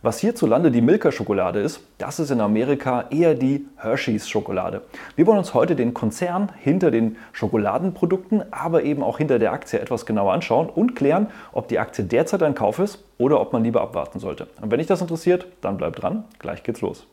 Was hierzulande die Milka-Schokolade ist, das ist in Amerika eher die Hershey's-Schokolade. Wir wollen uns heute den Konzern hinter den Schokoladenprodukten, aber eben auch hinter der Aktie etwas genauer anschauen und klären, ob die Aktie derzeit ein Kauf ist oder ob man lieber abwarten sollte. Und wenn dich das interessiert, dann bleib dran, gleich geht's los.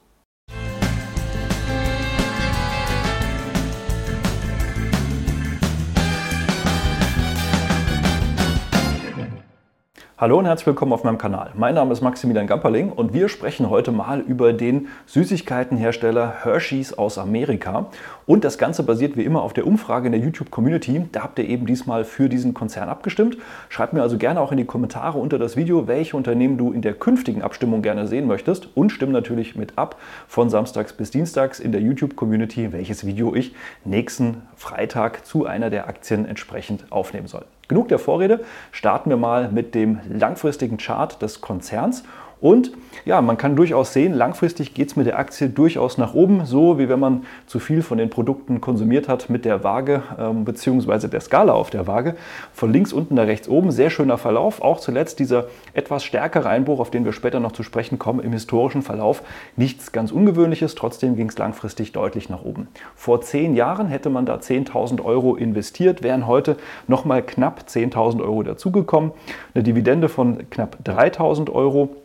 Hallo und herzlich willkommen auf meinem Kanal. Mein Name ist Maximilian Gamperling und wir sprechen heute mal über den Süßigkeitenhersteller Hershey's aus Amerika. Und das Ganze basiert wie immer auf der Umfrage in der YouTube-Community. Da habt ihr eben diesmal für diesen Konzern abgestimmt. Schreibt mir also gerne auch in die Kommentare unter das Video, welche Unternehmen du in der künftigen Abstimmung gerne sehen möchtest. Und stimm natürlich mit ab von Samstags bis Dienstags in der YouTube-Community, welches Video ich nächsten Freitag zu einer der Aktien entsprechend aufnehmen soll. Genug der Vorrede, starten wir mal mit dem langfristigen Chart des Konzerns und ja, man kann durchaus sehen, langfristig geht es mit der Aktie durchaus nach oben, so wie wenn man zu viel von den Produkten konsumiert hat mit der Waage ähm, bzw. der Skala auf der Waage. Von links unten nach rechts oben, sehr schöner Verlauf. Auch zuletzt dieser etwas stärkere Einbruch, auf den wir später noch zu sprechen kommen, im historischen Verlauf. Nichts ganz Ungewöhnliches, trotzdem ging es langfristig deutlich nach oben. Vor zehn Jahren hätte man da 10.000 Euro investiert, wären heute nochmal knapp 10.000 Euro dazugekommen. Eine Dividende von knapp 3.000 Euro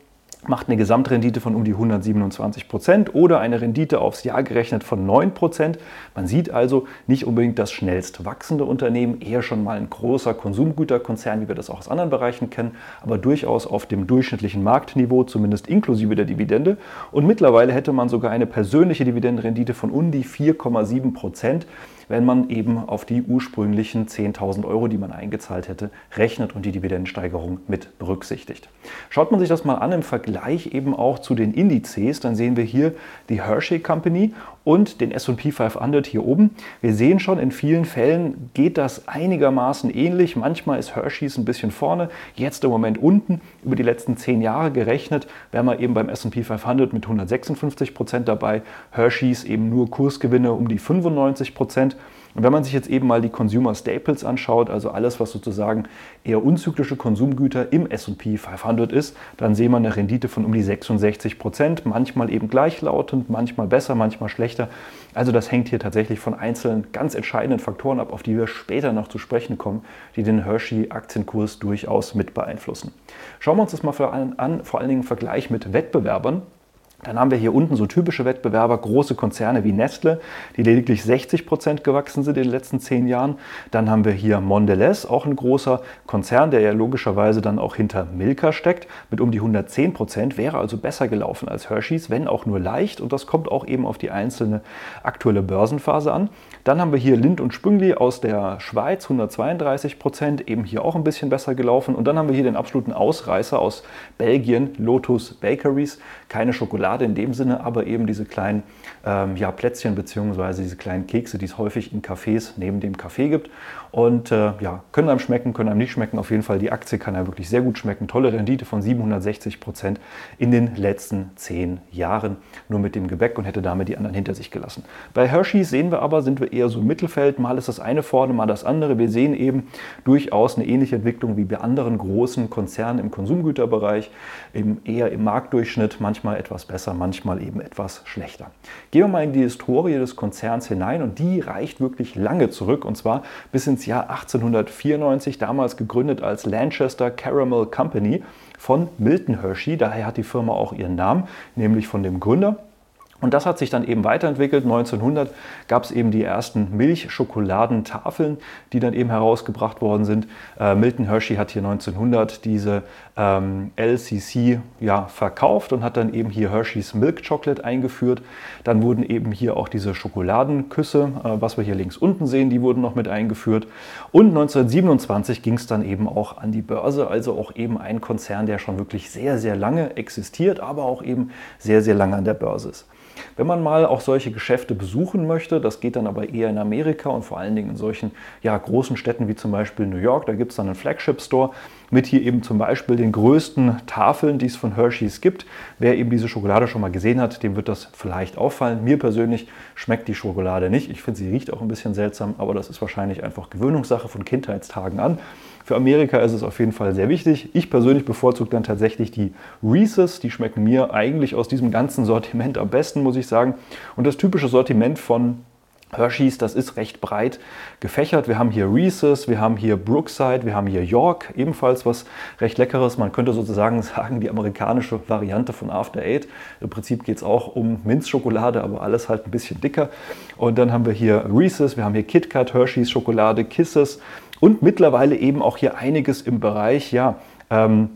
macht eine Gesamtrendite von um die 127 Prozent oder eine Rendite aufs Jahr gerechnet von 9 Prozent. Man sieht also nicht unbedingt das schnellst wachsende Unternehmen, eher schon mal ein großer Konsumgüterkonzern, wie wir das auch aus anderen Bereichen kennen, aber durchaus auf dem durchschnittlichen Marktniveau, zumindest inklusive der Dividende. Und mittlerweile hätte man sogar eine persönliche Dividendenrendite von um die 4,7 Prozent wenn man eben auf die ursprünglichen 10.000 Euro, die man eingezahlt hätte, rechnet und die Dividendensteigerung mit berücksichtigt. Schaut man sich das mal an im Vergleich eben auch zu den Indizes, dann sehen wir hier die Hershey Company und den S&P 500 hier oben. Wir sehen schon, in vielen Fällen geht das einigermaßen ähnlich. Manchmal ist Hershey's ein bisschen vorne, jetzt im Moment unten. Über die letzten zehn Jahre gerechnet wären wir eben beim S&P 500 mit 156 Prozent dabei. Hershey's eben nur Kursgewinne um die 95 Prozent. Und wenn man sich jetzt eben mal die Consumer Staples anschaut, also alles, was sozusagen eher unzyklische Konsumgüter im SP 500 ist, dann sehen wir eine Rendite von um die 66 Prozent, manchmal eben gleichlautend, manchmal besser, manchmal schlechter. Also das hängt hier tatsächlich von einzelnen ganz entscheidenden Faktoren ab, auf die wir später noch zu sprechen kommen, die den Hershey-Aktienkurs durchaus mit beeinflussen. Schauen wir uns das mal an, vor allen Dingen im Vergleich mit Wettbewerbern. Dann haben wir hier unten so typische Wettbewerber, große Konzerne wie Nestle, die lediglich 60 Prozent gewachsen sind in den letzten zehn Jahren. Dann haben wir hier Mondelez, auch ein großer Konzern, der ja logischerweise dann auch hinter Milka steckt, mit um die 110 Prozent, wäre also besser gelaufen als Hershey's, wenn auch nur leicht. Und das kommt auch eben auf die einzelne aktuelle Börsenphase an. Dann haben wir hier Lind und Spüngli aus der Schweiz, 132 Prozent, eben hier auch ein bisschen besser gelaufen. Und dann haben wir hier den absoluten Ausreißer aus Belgien, Lotus Bakeries. Keine Schokolade in dem Sinne, aber eben diese kleinen ähm, ja, Plätzchen bzw. diese kleinen Kekse, die es häufig in Cafés neben dem Kaffee gibt. Und äh, ja, können einem schmecken, können einem nicht schmecken. Auf jeden Fall, die Aktie kann ja wirklich sehr gut schmecken. Tolle Rendite von 760 Prozent in den letzten zehn Jahren, nur mit dem Gebäck und hätte damit die anderen hinter sich gelassen. Bei Hershey's sehen wir aber, sind wir eher so im Mittelfeld. Mal ist das eine vorne, mal das andere. Wir sehen eben durchaus eine ähnliche Entwicklung wie bei anderen großen Konzernen im Konsumgüterbereich, eben eher im Marktdurchschnitt, manchmal etwas besser, manchmal eben etwas schlechter. Gehen wir mal in die Historie des Konzerns hinein und die reicht wirklich lange zurück und zwar bis ins Jahr 1894, damals gegründet als Lanchester Caramel Company von Milton Hershey. Daher hat die Firma auch ihren Namen, nämlich von dem Gründer. Und das hat sich dann eben weiterentwickelt. 1900 gab es eben die ersten Milchschokoladentafeln, die dann eben herausgebracht worden sind. Äh, Milton Hershey hat hier 1900 diese ähm, LCC ja, verkauft und hat dann eben hier Hershey's Milk Chocolate eingeführt. Dann wurden eben hier auch diese Schokoladenküsse, äh, was wir hier links unten sehen, die wurden noch mit eingeführt. Und 1927 ging es dann eben auch an die Börse, also auch eben ein Konzern, der schon wirklich sehr, sehr lange existiert, aber auch eben sehr, sehr lange an der Börse ist. Wenn man mal auch solche Geschäfte besuchen möchte, das geht dann aber eher in Amerika und vor allen Dingen in solchen ja, großen Städten wie zum Beispiel New York, da gibt es dann einen Flagship Store mit hier eben zum Beispiel den größten Tafeln, die es von Hershey's gibt. Wer eben diese Schokolade schon mal gesehen hat, dem wird das vielleicht auffallen. Mir persönlich schmeckt die Schokolade nicht. Ich finde, sie riecht auch ein bisschen seltsam, aber das ist wahrscheinlich einfach Gewöhnungssache von Kindheitstagen an. Für Amerika ist es auf jeden Fall sehr wichtig. Ich persönlich bevorzuge dann tatsächlich die Reese's. Die schmecken mir eigentlich aus diesem ganzen Sortiment am besten, muss ich sagen. Und das typische Sortiment von Hershey's, das ist recht breit gefächert. Wir haben hier Reese's, wir haben hier Brookside, wir haben hier York, ebenfalls was recht leckeres. Man könnte sozusagen sagen, die amerikanische Variante von After Eight. Im Prinzip geht es auch um Minzschokolade, aber alles halt ein bisschen dicker. Und dann haben wir hier Reese's, wir haben hier KitKat, Hershey's Schokolade, Kisses und mittlerweile eben auch hier einiges im Bereich, ja, ähm,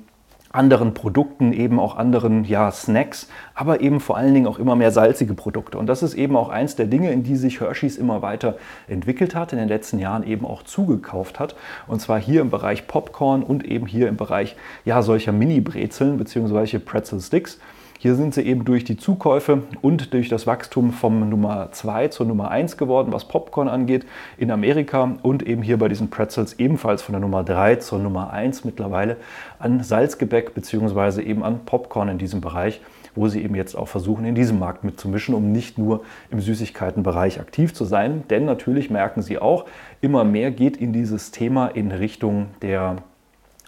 anderen Produkten, eben auch anderen ja, Snacks, aber eben vor allen Dingen auch immer mehr salzige Produkte. Und das ist eben auch eins der Dinge, in die sich Hershey's immer weiter entwickelt hat, in den letzten Jahren eben auch zugekauft hat. Und zwar hier im Bereich Popcorn und eben hier im Bereich ja, solcher Mini-Brezeln bzw. Pretzel Sticks. Hier sind sie eben durch die Zukäufe und durch das Wachstum vom Nummer 2 zur Nummer 1 geworden, was Popcorn angeht, in Amerika und eben hier bei diesen Pretzels ebenfalls von der Nummer 3 zur Nummer 1 mittlerweile an Salzgebäck bzw. eben an Popcorn in diesem Bereich wo sie eben jetzt auch versuchen, in diesem Markt mitzumischen, um nicht nur im Süßigkeitenbereich aktiv zu sein. Denn natürlich merken sie auch, immer mehr geht in dieses Thema in Richtung der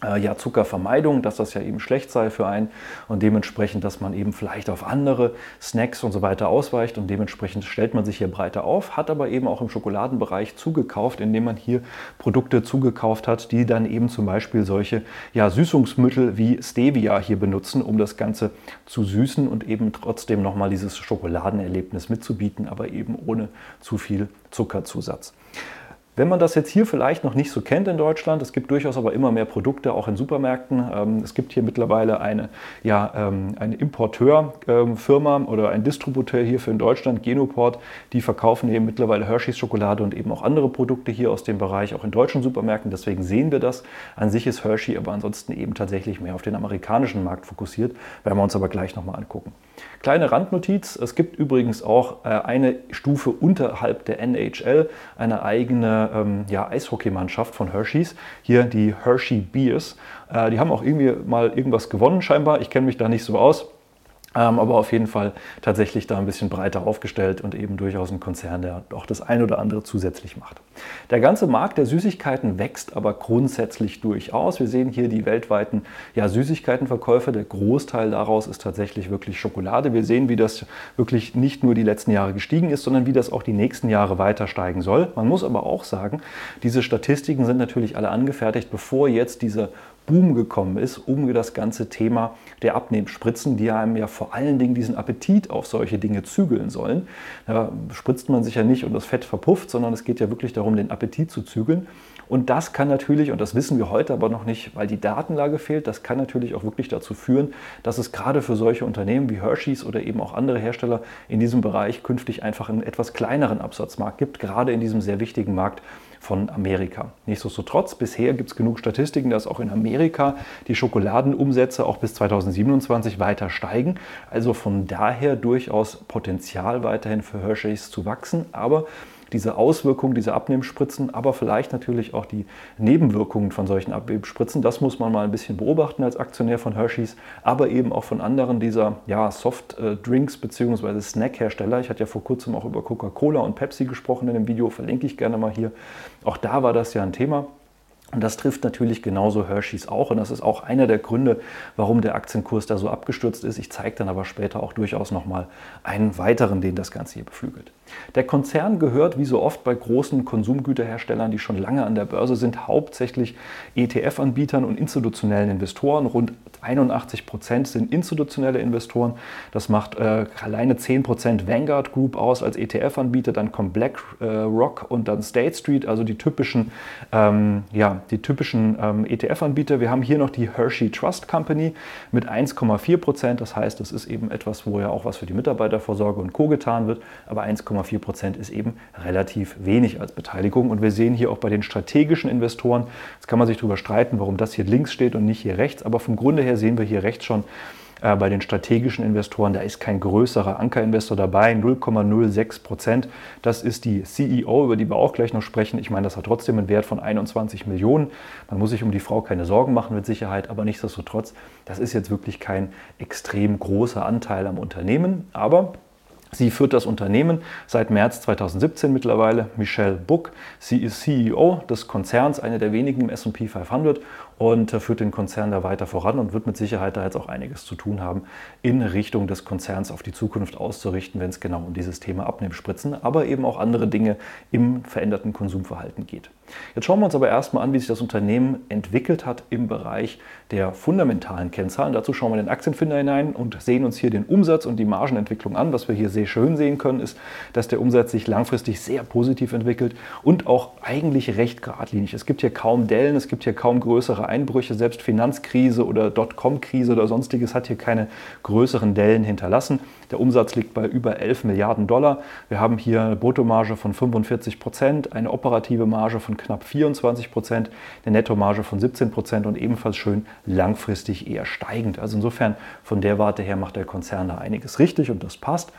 ja, Zuckervermeidung, dass das ja eben schlecht sei für einen und dementsprechend, dass man eben vielleicht auf andere Snacks und so weiter ausweicht und dementsprechend stellt man sich hier breiter auf, hat aber eben auch im Schokoladenbereich zugekauft, indem man hier Produkte zugekauft hat, die dann eben zum Beispiel solche ja, Süßungsmittel wie Stevia hier benutzen, um das Ganze zu süßen und eben trotzdem nochmal dieses Schokoladenerlebnis mitzubieten, aber eben ohne zu viel Zuckerzusatz. Wenn man das jetzt hier vielleicht noch nicht so kennt in Deutschland, es gibt durchaus aber immer mehr Produkte auch in Supermärkten. Ähm, es gibt hier mittlerweile eine, ja, ähm, eine Importeurfirma oder ein Distributeur hier für in Deutschland, Genoport, die verkaufen eben mittlerweile Hershey's Schokolade und eben auch andere Produkte hier aus dem Bereich, auch in deutschen Supermärkten. Deswegen sehen wir das. An sich ist Hershey aber ansonsten eben tatsächlich mehr auf den amerikanischen Markt fokussiert, werden wir uns aber gleich nochmal angucken. Kleine Randnotiz, es gibt übrigens auch äh, eine Stufe unterhalb der NHL, eine eigene ähm, ja, Eishockeymannschaft von Hershey's, hier die Hershey Beers. Äh, die haben auch irgendwie mal irgendwas gewonnen scheinbar, ich kenne mich da nicht so aus. Ähm, aber auf jeden Fall tatsächlich da ein bisschen breiter aufgestellt und eben durchaus ein Konzern, der auch das ein oder andere zusätzlich macht. Der ganze Markt der Süßigkeiten wächst aber grundsätzlich durchaus. Wir sehen hier die weltweiten ja, Süßigkeitenverkäufe. Der Großteil daraus ist tatsächlich wirklich Schokolade. Wir sehen, wie das wirklich nicht nur die letzten Jahre gestiegen ist, sondern wie das auch die nächsten Jahre weiter steigen soll. Man muss aber auch sagen, diese Statistiken sind natürlich alle angefertigt, bevor jetzt diese Boom gekommen ist, um das ganze Thema der Abnehmspritzen, die einem ja vor allen Dingen diesen Appetit auf solche Dinge zügeln sollen. Da spritzt man sich ja nicht und das Fett verpufft, sondern es geht ja wirklich darum, den Appetit zu zügeln. Und das kann natürlich, und das wissen wir heute aber noch nicht, weil die Datenlage fehlt, das kann natürlich auch wirklich dazu führen, dass es gerade für solche Unternehmen wie Hershey's oder eben auch andere Hersteller in diesem Bereich künftig einfach einen etwas kleineren Absatzmarkt gibt, gerade in diesem sehr wichtigen Markt von Amerika. Nichtsdestotrotz, bisher gibt es genug Statistiken, dass auch in Amerika die Schokoladenumsätze auch bis 2027 weiter steigen. Also von daher durchaus Potenzial weiterhin für Hershey's zu wachsen. Aber diese Auswirkungen, diese Abnehmspritzen, aber vielleicht natürlich auch die Nebenwirkungen von solchen Abnehmspritzen. Das muss man mal ein bisschen beobachten als Aktionär von Hershey's, aber eben auch von anderen dieser ja, Soft-Drinks bzw. Snack-Hersteller. Ich hatte ja vor kurzem auch über Coca-Cola und Pepsi gesprochen in dem Video, verlinke ich gerne mal hier. Auch da war das ja ein Thema. Und das trifft natürlich genauso Hershey's auch. Und das ist auch einer der Gründe, warum der Aktienkurs da so abgestürzt ist. Ich zeige dann aber später auch durchaus nochmal einen weiteren, den das Ganze hier beflügelt. Der Konzern gehört, wie so oft bei großen Konsumgüterherstellern, die schon lange an der Börse sind, hauptsächlich ETF-Anbietern und institutionellen Investoren. Rund 81 Prozent sind institutionelle Investoren. Das macht äh, alleine 10 Prozent Vanguard Group aus als ETF-Anbieter. Dann kommt BlackRock äh, und dann State Street, also die typischen, ähm, ja, die typischen ähm, ETF-Anbieter. Wir haben hier noch die Hershey Trust Company mit 1,4 Prozent. Das heißt, das ist eben etwas, wo ja auch was für die Mitarbeitervorsorge und Co. getan wird. Aber 1,4 Prozent ist eben relativ wenig als Beteiligung. Und wir sehen hier auch bei den strategischen Investoren, jetzt kann man sich darüber streiten, warum das hier links steht und nicht hier rechts. Aber vom Grunde her sehen wir hier rechts schon, äh, bei den strategischen Investoren, da ist kein größerer Ankerinvestor dabei, 0,06 Prozent. Das ist die CEO, über die wir auch gleich noch sprechen. Ich meine, das hat trotzdem einen Wert von 21 Millionen. Man muss sich um die Frau keine Sorgen machen mit Sicherheit, aber nichtsdestotrotz, das ist jetzt wirklich kein extrem großer Anteil am Unternehmen. Aber Sie führt das Unternehmen seit März 2017 mittlerweile. Michelle Book, sie ist CEO des Konzerns, eine der wenigen im S&P 500 und führt den Konzern da weiter voran und wird mit Sicherheit da jetzt auch einiges zu tun haben, in Richtung des Konzerns auf die Zukunft auszurichten, wenn es genau um dieses Thema Abnehmspritzen, aber eben auch andere Dinge im veränderten Konsumverhalten geht. Jetzt schauen wir uns aber erstmal an, wie sich das Unternehmen entwickelt hat im Bereich der fundamentalen Kennzahlen. Dazu schauen wir den Aktienfinder hinein und sehen uns hier den Umsatz und die Margenentwicklung an. Was wir hier sehr schön sehen können, ist, dass der Umsatz sich langfristig sehr positiv entwickelt und auch eigentlich recht geradlinig. Es gibt hier kaum Dellen, es gibt hier kaum Einbrüche. Selbst Finanzkrise oder Dotcom-Krise oder sonstiges hat hier keine größeren Dellen hinterlassen. Der Umsatz liegt bei über 11 Milliarden Dollar. Wir haben hier eine Bruttomarge von 45 Prozent, eine operative Marge von knapp 24 Prozent, eine Nettomarge von 17 Prozent und ebenfalls schön langfristig eher steigend. Also insofern von der Warte her macht der Konzern da einiges richtig und das passt.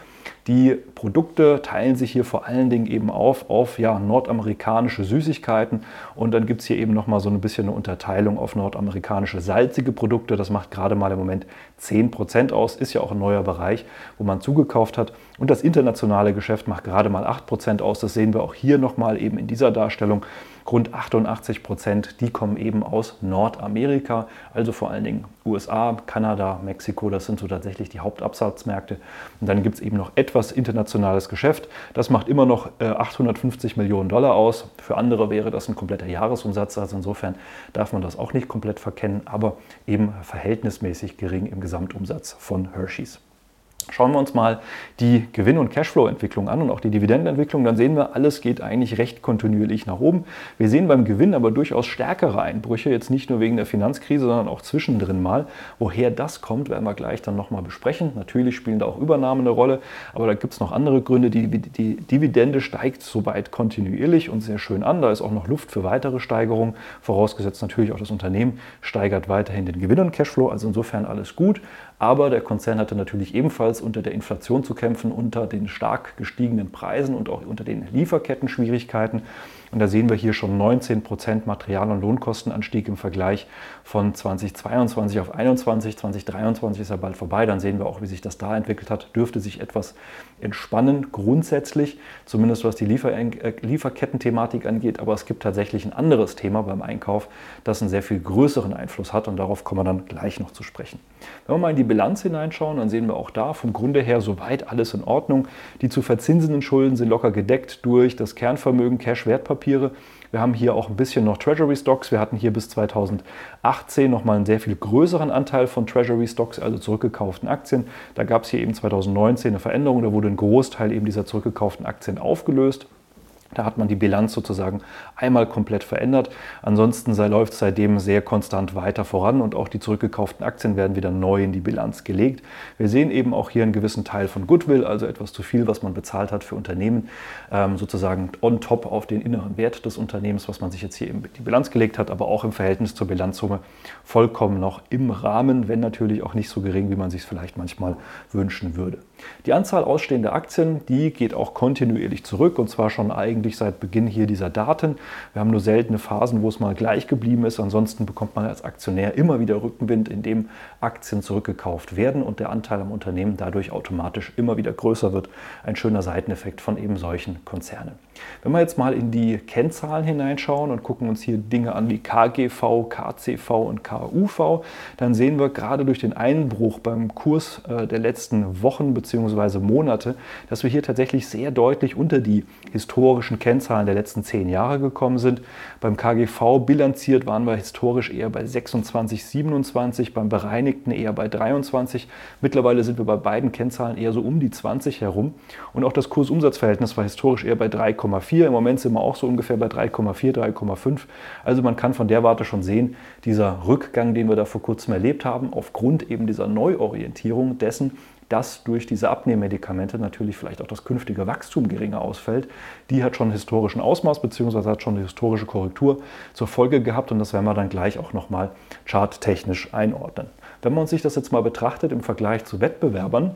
Die Produkte teilen sich hier vor allen Dingen eben auf auf ja, nordamerikanische Süßigkeiten und dann gibt es hier eben nochmal so ein bisschen eine Unterteilung auf nordamerikanische salzige Produkte. Das macht gerade mal im Moment 10% aus, ist ja auch ein neuer Bereich, wo man zugekauft hat. Und das internationale Geschäft macht gerade mal 8% aus. Das sehen wir auch hier nochmal eben in dieser Darstellung rund 88 Prozent, die kommen eben aus Nordamerika, also vor allen Dingen USA, Kanada, Mexiko, das sind so tatsächlich die Hauptabsatzmärkte. Und dann gibt es eben noch etwas internationales Geschäft. Das macht immer noch 850 äh, Millionen Dollar aus. Für andere wäre das ein kompletter Jahresumsatz, also insofern darf man das auch nicht komplett verkennen, aber eben verhältnismäßig gering im Gesamtumsatz von Hershey's. Schauen wir uns mal die Gewinn- und Cashflow-Entwicklung an und auch die Dividendenentwicklung, dann sehen wir, alles geht eigentlich recht kontinuierlich nach oben. Wir sehen beim Gewinn aber durchaus stärkere Einbrüche, jetzt nicht nur wegen der Finanzkrise, sondern auch zwischendrin mal. Woher das kommt, werden wir gleich dann nochmal besprechen. Natürlich spielen da auch Übernahmen eine Rolle, aber da gibt es noch andere Gründe. Die, Dividende steigt soweit kontinuierlich und sehr schön an. Da ist auch noch Luft für weitere Steigerungen, vorausgesetzt natürlich auch das Unternehmen steigert weiterhin den Gewinn und Cashflow, also insofern alles gut. Aber der Konzern hatte natürlich ebenfalls unter der Inflation zu kämpfen, unter den stark gestiegenen Preisen und auch unter den Lieferketten-Schwierigkeiten. Und da sehen wir hier schon 19 Prozent Material- und Lohnkostenanstieg im Vergleich von 2022 auf 2021. 2023 ist ja bald vorbei. Dann sehen wir auch, wie sich das da entwickelt hat. Dürfte sich etwas entspannen, grundsätzlich, zumindest was die Liefer äh, Lieferketten-Thematik angeht. Aber es gibt tatsächlich ein anderes Thema beim Einkauf, das einen sehr viel größeren Einfluss hat. Und darauf kommen wir dann gleich noch zu sprechen. Wenn wir mal in die Bilanz hineinschauen, dann sehen wir auch da vom Grunde her soweit alles in Ordnung. Die zu verzinsenden Schulden sind locker gedeckt durch das Kernvermögen Cash-Wertpapier. Wertpapiere. Wir haben hier auch ein bisschen noch Treasury Stocks. Wir hatten hier bis 2018 nochmal einen sehr viel größeren Anteil von Treasury Stocks, also zurückgekauften Aktien. Da gab es hier eben 2019 eine Veränderung. Da wurde ein Großteil eben dieser zurückgekauften Aktien aufgelöst. Da hat man die Bilanz sozusagen einmal komplett verändert. Ansonsten läuft es seitdem sehr konstant weiter voran und auch die zurückgekauften Aktien werden wieder neu in die Bilanz gelegt. Wir sehen eben auch hier einen gewissen Teil von Goodwill, also etwas zu viel, was man bezahlt hat für Unternehmen, ähm, sozusagen on top auf den inneren Wert des Unternehmens, was man sich jetzt hier in die Bilanz gelegt hat, aber auch im Verhältnis zur Bilanzsumme vollkommen noch im Rahmen, wenn natürlich auch nicht so gering, wie man sich es vielleicht manchmal wünschen würde. Die Anzahl ausstehender Aktien, die geht auch kontinuierlich zurück und zwar schon eigentlich seit Beginn hier dieser Daten. Wir haben nur seltene Phasen, wo es mal gleich geblieben ist. Ansonsten bekommt man als Aktionär immer wieder Rückenwind, indem Aktien zurückgekauft werden und der Anteil am Unternehmen dadurch automatisch immer wieder größer wird. Ein schöner Seiteneffekt von eben solchen Konzernen. Wenn wir jetzt mal in die Kennzahlen hineinschauen und gucken uns hier Dinge an wie KGV, KCV und KUV, dann sehen wir gerade durch den Einbruch beim Kurs äh, der letzten Wochen bzw. Monate, dass wir hier tatsächlich sehr deutlich unter die historischen Kennzahlen der letzten zehn Jahre gekommen sind. Beim KGV bilanziert waren wir historisch eher bei 26, 27, beim bereinigten eher bei 23. Mittlerweile sind wir bei beiden Kennzahlen eher so um die 20 herum. Und auch das Kursumsatzverhältnis war historisch eher bei 3,4. Im Moment sind wir auch so ungefähr bei 3,4, 3,5. Also man kann von der Warte schon sehen, dieser Rückgang, den wir da vor kurzem erlebt haben, aufgrund eben dieser Neuorientierung dessen, dass durch diese Abnehmmedikamente natürlich vielleicht auch das künftige Wachstum geringer ausfällt. Die hat schon historischen Ausmaß bzw. hat schon eine historische Korrektur zur Folge gehabt und das werden wir dann gleich auch nochmal charttechnisch einordnen. Wenn man sich das jetzt mal betrachtet im Vergleich zu Wettbewerbern,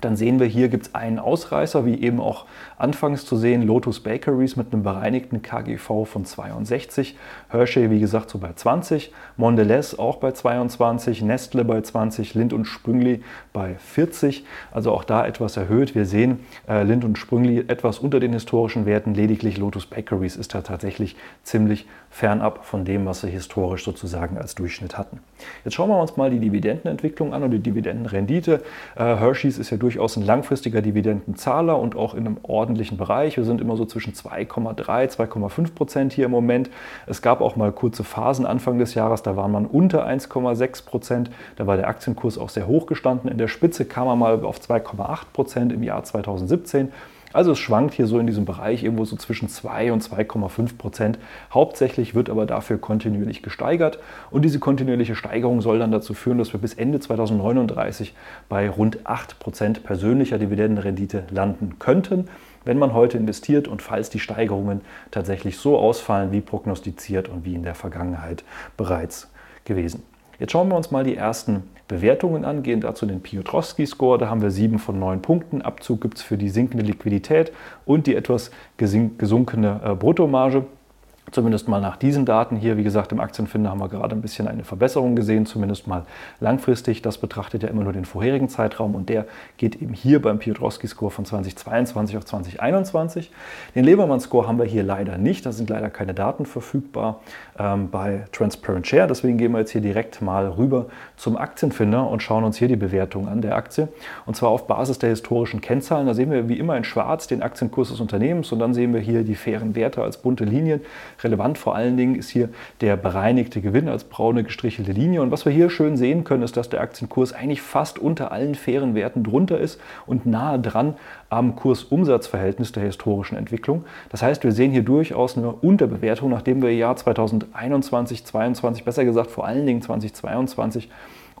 dann sehen wir hier gibt es einen Ausreißer, wie eben auch anfangs zu sehen, Lotus Bakeries mit einem bereinigten KGV von 62, Hershey wie gesagt so bei 20, Mondelez auch bei 22, Nestle bei 20, Lind und Sprüngli bei 40, also auch da etwas erhöht. Wir sehen äh, Lind und Sprüngli etwas unter den historischen Werten, lediglich Lotus Bakeries ist da tatsächlich ziemlich fernab von dem, was sie historisch sozusagen als Durchschnitt hatten. Jetzt schauen wir uns mal die Dividendenentwicklung an und die Dividendenrendite. Äh, Hershey's ist ja durchaus ein langfristiger Dividendenzahler und auch in einem ordentlichen Bereich. Wir sind immer so zwischen 2,3, 2,5 Prozent hier im Moment. Es gab auch mal kurze Phasen Anfang des Jahres, da war man unter 1,6 Prozent. Da war der Aktienkurs auch sehr hoch gestanden. In der Spitze kam er mal auf 2,8 Prozent im Jahr 2017. Also es schwankt hier so in diesem Bereich irgendwo so zwischen 2 und 2,5 Prozent. Hauptsächlich wird aber dafür kontinuierlich gesteigert und diese kontinuierliche Steigerung soll dann dazu führen, dass wir bis Ende 2039 bei rund 8 Prozent persönlicher Dividendenrendite landen könnten, wenn man heute investiert und falls die Steigerungen tatsächlich so ausfallen wie prognostiziert und wie in der Vergangenheit bereits gewesen. Jetzt schauen wir uns mal die ersten Bewertungen an, gehen dazu den Piotrowski-Score. Da haben wir sieben von neun Punkten. Abzug gibt es für die sinkende Liquidität und die etwas gesunkene äh, Bruttomarge. Zumindest mal nach diesen Daten hier, wie gesagt, im Aktienfinder haben wir gerade ein bisschen eine Verbesserung gesehen, zumindest mal langfristig. Das betrachtet ja immer nur den vorherigen Zeitraum und der geht eben hier beim Piotrowski-Score von 2022 auf 2021. Den Lebermann-Score haben wir hier leider nicht, da sind leider keine Daten verfügbar ähm, bei Transparent Share. Deswegen gehen wir jetzt hier direkt mal rüber zum Aktienfinder und schauen uns hier die Bewertung an der Aktie. Und zwar auf Basis der historischen Kennzahlen. Da sehen wir wie immer in schwarz den Aktienkurs des Unternehmens und dann sehen wir hier die fairen Werte als bunte Linien. Relevant vor allen Dingen ist hier der bereinigte Gewinn als braune gestrichelte Linie. Und was wir hier schön sehen können, ist, dass der Aktienkurs eigentlich fast unter allen fairen Werten drunter ist und nahe dran am Kurs-Umsatz-Verhältnis der historischen Entwicklung. Das heißt, wir sehen hier durchaus eine Unterbewertung, nachdem wir im Jahr 2021, 2022, besser gesagt vor allen Dingen 2022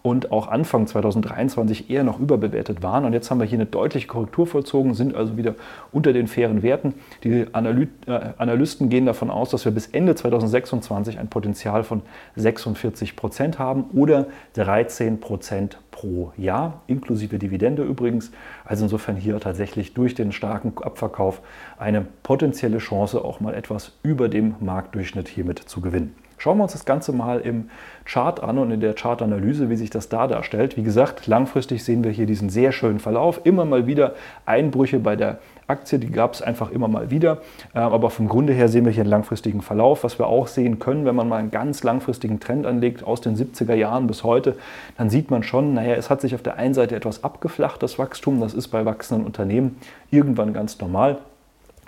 und auch Anfang 2023 eher noch überbewertet waren. Und jetzt haben wir hier eine deutliche Korrektur vollzogen, sind also wieder unter den fairen Werten. Die Analy äh, Analysten gehen davon aus, dass wir bis Ende 2026 ein Potenzial von 46 Prozent haben oder 13 Prozent pro Jahr, inklusive Dividende übrigens. Also insofern hier tatsächlich durch den starken Abverkauf eine potenzielle Chance, auch mal etwas über dem Marktdurchschnitt hiermit zu gewinnen. Schauen wir uns das Ganze mal im Chart an und in der Chartanalyse, wie sich das da darstellt. Wie gesagt, langfristig sehen wir hier diesen sehr schönen Verlauf. Immer mal wieder Einbrüche bei der Aktie, die gab es einfach immer mal wieder. Äh, aber vom Grunde her sehen wir hier einen langfristigen Verlauf. Was wir auch sehen können, wenn man mal einen ganz langfristigen Trend anlegt, aus den 70er Jahren bis heute, dann sieht man schon, naja, es hat sich auf der einen Seite etwas abgeflacht, das Wachstum. Das ist bei wachsenden Unternehmen irgendwann ganz normal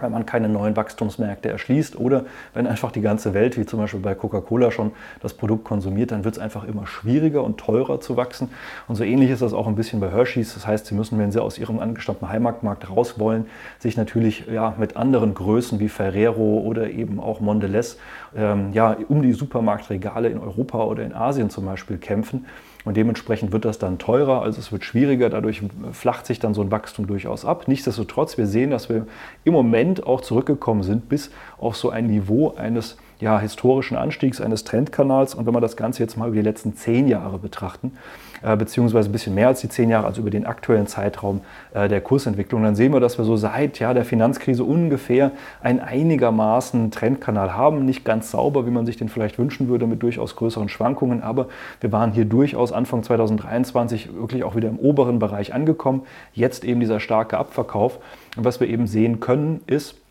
wenn man keine neuen Wachstumsmärkte erschließt oder wenn einfach die ganze Welt, wie zum Beispiel bei Coca-Cola schon, das Produkt konsumiert, dann wird es einfach immer schwieriger und teurer zu wachsen. Und so ähnlich ist das auch ein bisschen bei Hershey's. Das heißt, sie müssen, wenn sie aus ihrem angestammten Heimatmarkt raus wollen, sich natürlich ja, mit anderen Größen wie Ferrero oder eben auch Mondelez ähm, ja, um die Supermarktregale in Europa oder in Asien zum Beispiel kämpfen. Und dementsprechend wird das dann teurer, also es wird schwieriger, dadurch flacht sich dann so ein Wachstum durchaus ab. Nichtsdestotrotz, wir sehen, dass wir im Moment auch zurückgekommen sind bis auf so ein Niveau eines ja, historischen Anstiegs, eines Trendkanals. Und wenn wir das Ganze jetzt mal über die letzten zehn Jahre betrachten, äh, beziehungsweise ein bisschen mehr als die zehn Jahre, also über den aktuellen Zeitraum äh, der Kursentwicklung, dann sehen wir, dass wir so seit ja, der Finanzkrise ungefähr einen einigermaßen Trendkanal haben. Nicht ganz sauber, wie man sich den vielleicht wünschen würde, mit durchaus größeren Schwankungen, aber wir waren hier durchaus Anfang 2023 wirklich auch wieder im oberen Bereich angekommen. Jetzt eben dieser starke Abverkauf. Und was wir eben sehen können, ist,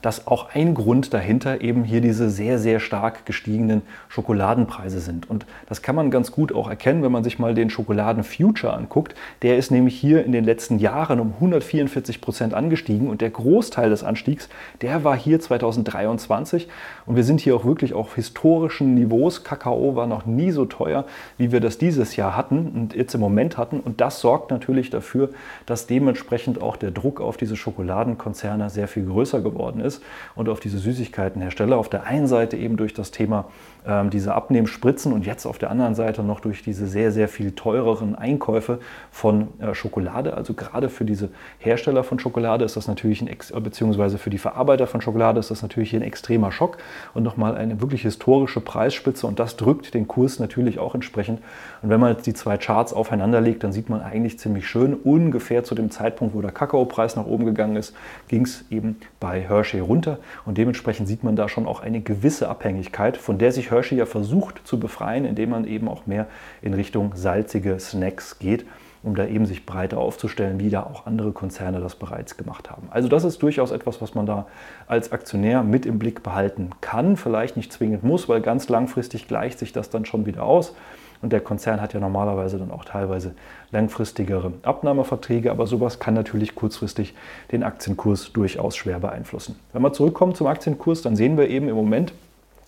dass auch ein Grund dahinter eben hier diese sehr, sehr stark gestiegenen Schokoladenpreise sind. Und das kann man ganz gut auch erkennen, wenn man sich mal den Schokoladen-Future anguckt. Der ist nämlich hier in den letzten Jahren um 144 Prozent angestiegen und der Großteil des Anstiegs, der war hier 2023. Und wir sind hier auch wirklich auf historischen Niveaus. Kakao war noch nie so teuer, wie wir das dieses Jahr hatten und jetzt im Moment hatten. Und das sorgt natürlich dafür, dass dementsprechend auch der Druck auf diese Schokoladenkonzerne sehr viel größer geworden ist und auf diese Süßigkeitenhersteller. Auf der einen Seite eben durch das Thema ähm, diese Abnehmspritzen und jetzt auf der anderen Seite noch durch diese sehr, sehr viel teureren Einkäufe von äh, Schokolade. Also gerade für diese Hersteller von Schokolade ist das natürlich ein, Ex beziehungsweise für die Verarbeiter von Schokolade ist das natürlich ein extremer Schock und nochmal eine wirklich historische Preisspitze und das drückt den Kurs natürlich auch entsprechend. Und wenn man jetzt die zwei Charts aufeinander legt, dann sieht man eigentlich ziemlich schön, ungefähr zu dem Zeitpunkt, wo der Kakaopreis nach oben gegangen ist, ging es eben bei Hershey runter und dementsprechend sieht man da schon auch eine gewisse Abhängigkeit, von der sich Hershey ja versucht zu befreien, indem man eben auch mehr in Richtung salzige Snacks geht, um da eben sich breiter aufzustellen, wie da auch andere Konzerne das bereits gemacht haben. Also das ist durchaus etwas, was man da als Aktionär mit im Blick behalten kann, vielleicht nicht zwingend muss, weil ganz langfristig gleicht sich das dann schon wieder aus. Und der Konzern hat ja normalerweise dann auch teilweise langfristigere Abnahmeverträge, aber sowas kann natürlich kurzfristig den Aktienkurs durchaus schwer beeinflussen. Wenn wir zurückkommen zum Aktienkurs, dann sehen wir eben im Moment,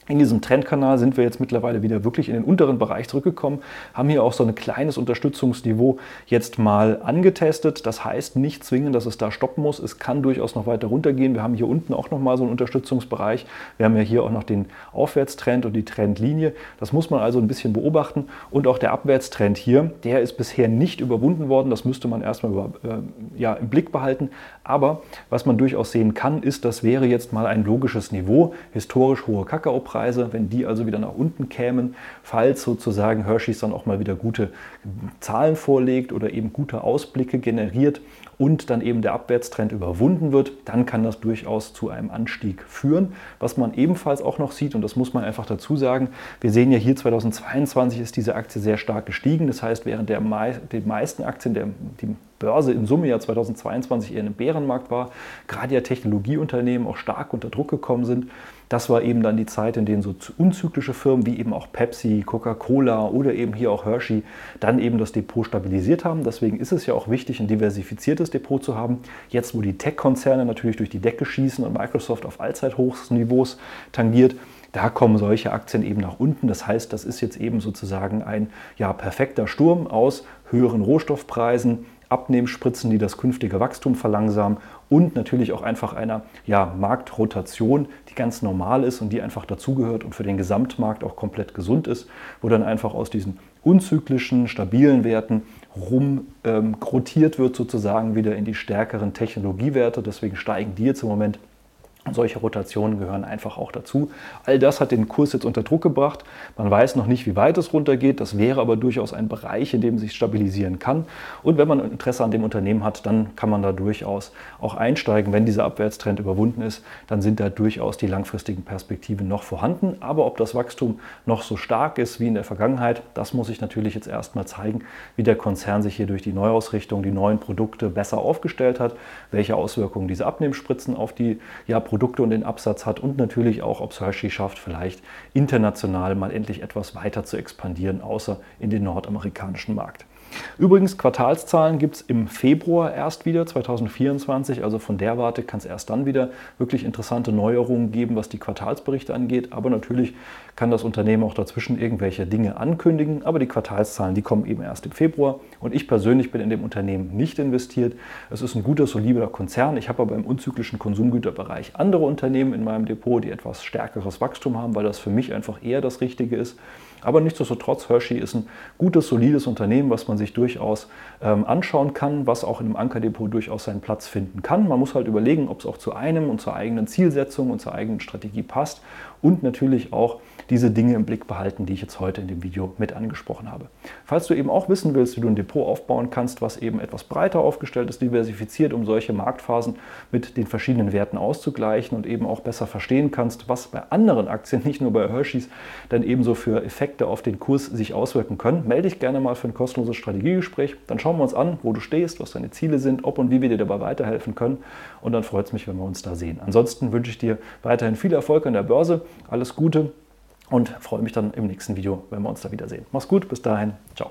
in diesem Trendkanal sind wir jetzt mittlerweile wieder wirklich in den unteren Bereich zurückgekommen, haben hier auch so ein kleines Unterstützungsniveau jetzt mal angetestet. Das heißt nicht zwingend, dass es da stoppen muss. Es kann durchaus noch weiter runtergehen. Wir haben hier unten auch noch mal so einen Unterstützungsbereich. Wir haben ja hier auch noch den Aufwärtstrend und die Trendlinie. Das muss man also ein bisschen beobachten. Und auch der Abwärtstrend hier, der ist bisher nicht überwunden worden. Das müsste man erstmal über, äh, ja, im Blick behalten. Aber was man durchaus sehen kann, ist, das wäre jetzt mal ein logisches Niveau. Historisch hohe Kakaopreise Preise, wenn die also wieder nach unten kämen, falls sozusagen Hershey's dann auch mal wieder gute Zahlen vorlegt oder eben gute Ausblicke generiert und dann eben der Abwärtstrend überwunden wird, dann kann das durchaus zu einem Anstieg führen. Was man ebenfalls auch noch sieht, und das muss man einfach dazu sagen, wir sehen ja hier 2022 ist diese Aktie sehr stark gestiegen. Das heißt, während der den meisten Aktien, der, die Börse in Summe ja 2022 eher ein Bärenmarkt war, gerade ja Technologieunternehmen auch stark unter Druck gekommen sind, das war eben dann die Zeit, in denen so unzyklische Firmen wie eben auch Pepsi, Coca-Cola oder eben hier auch Hershey dann eben das Depot stabilisiert haben. Deswegen ist es ja auch wichtig, ein diversifiziertes Depot zu haben. Jetzt, wo die Tech-Konzerne natürlich durch die Decke schießen und Microsoft auf Allzeithochsniveaus tangiert, da kommen solche Aktien eben nach unten. Das heißt, das ist jetzt eben sozusagen ein ja, perfekter Sturm aus höheren Rohstoffpreisen, Abnehmspritzen, die das künftige Wachstum verlangsamen und natürlich auch einfach einer ja, Marktrotation, die ganz normal ist und die einfach dazugehört und für den Gesamtmarkt auch komplett gesund ist, wo dann einfach aus diesen unzyklischen, stabilen Werten rum ähm, wird sozusagen wieder in die stärkeren Technologiewerte. Deswegen steigen die jetzt im Moment solche Rotationen gehören einfach auch dazu. All das hat den Kurs jetzt unter Druck gebracht. Man weiß noch nicht, wie weit es runtergeht. Das wäre aber durchaus ein Bereich, in dem sich stabilisieren kann. Und wenn man Interesse an dem Unternehmen hat, dann kann man da durchaus auch einsteigen. Wenn dieser Abwärtstrend überwunden ist, dann sind da durchaus die langfristigen Perspektiven noch vorhanden. Aber ob das Wachstum noch so stark ist wie in der Vergangenheit, das muss ich natürlich jetzt erstmal zeigen, wie der Konzern sich hier durch die Neuausrichtung, die neuen Produkte besser aufgestellt hat, welche Auswirkungen diese Abnehmspritzen auf die ja, Produkte und den Absatz hat und natürlich auch, ob es Hershey schafft, vielleicht international mal endlich etwas weiter zu expandieren, außer in den nordamerikanischen Markt. Übrigens, Quartalszahlen gibt es im Februar erst wieder, 2024. Also von der Warte kann es erst dann wieder wirklich interessante Neuerungen geben, was die Quartalsberichte angeht. Aber natürlich kann das Unternehmen auch dazwischen irgendwelche Dinge ankündigen. Aber die Quartalszahlen, die kommen eben erst im Februar. Und ich persönlich bin in dem Unternehmen nicht investiert. Es ist ein guter, solider Konzern. Ich habe aber im unzyklischen Konsumgüterbereich andere Unternehmen in meinem Depot, die etwas stärkeres Wachstum haben, weil das für mich einfach eher das Richtige ist. Aber nichtsdestotrotz, Hershey ist ein gutes, solides Unternehmen, was man sich durchaus ähm, anschauen kann, was auch in einem Ankerdepot durchaus seinen Platz finden kann. Man muss halt überlegen, ob es auch zu einem und zur eigenen Zielsetzung und zur eigenen Strategie passt und natürlich auch diese Dinge im Blick behalten, die ich jetzt heute in dem Video mit angesprochen habe. Falls du eben auch wissen willst, wie du ein Depot aufbauen kannst, was eben etwas breiter aufgestellt ist, diversifiziert, um solche Marktphasen mit den verschiedenen Werten auszugleichen und eben auch besser verstehen kannst, was bei anderen Aktien, nicht nur bei Hershey's, dann ebenso für Effekte auf den Kurs sich auswirken können, melde dich gerne mal für ein kostenloses Strategiegespräch. Dann schauen wir uns an, wo du stehst, was deine Ziele sind, ob und wie wir dir dabei weiterhelfen können. Und dann freut es mich, wenn wir uns da sehen. Ansonsten wünsche ich dir weiterhin viel Erfolg an der Börse alles Gute und freue mich dann im nächsten Video, wenn wir uns da wiedersehen. Mach's gut, bis dahin, ciao.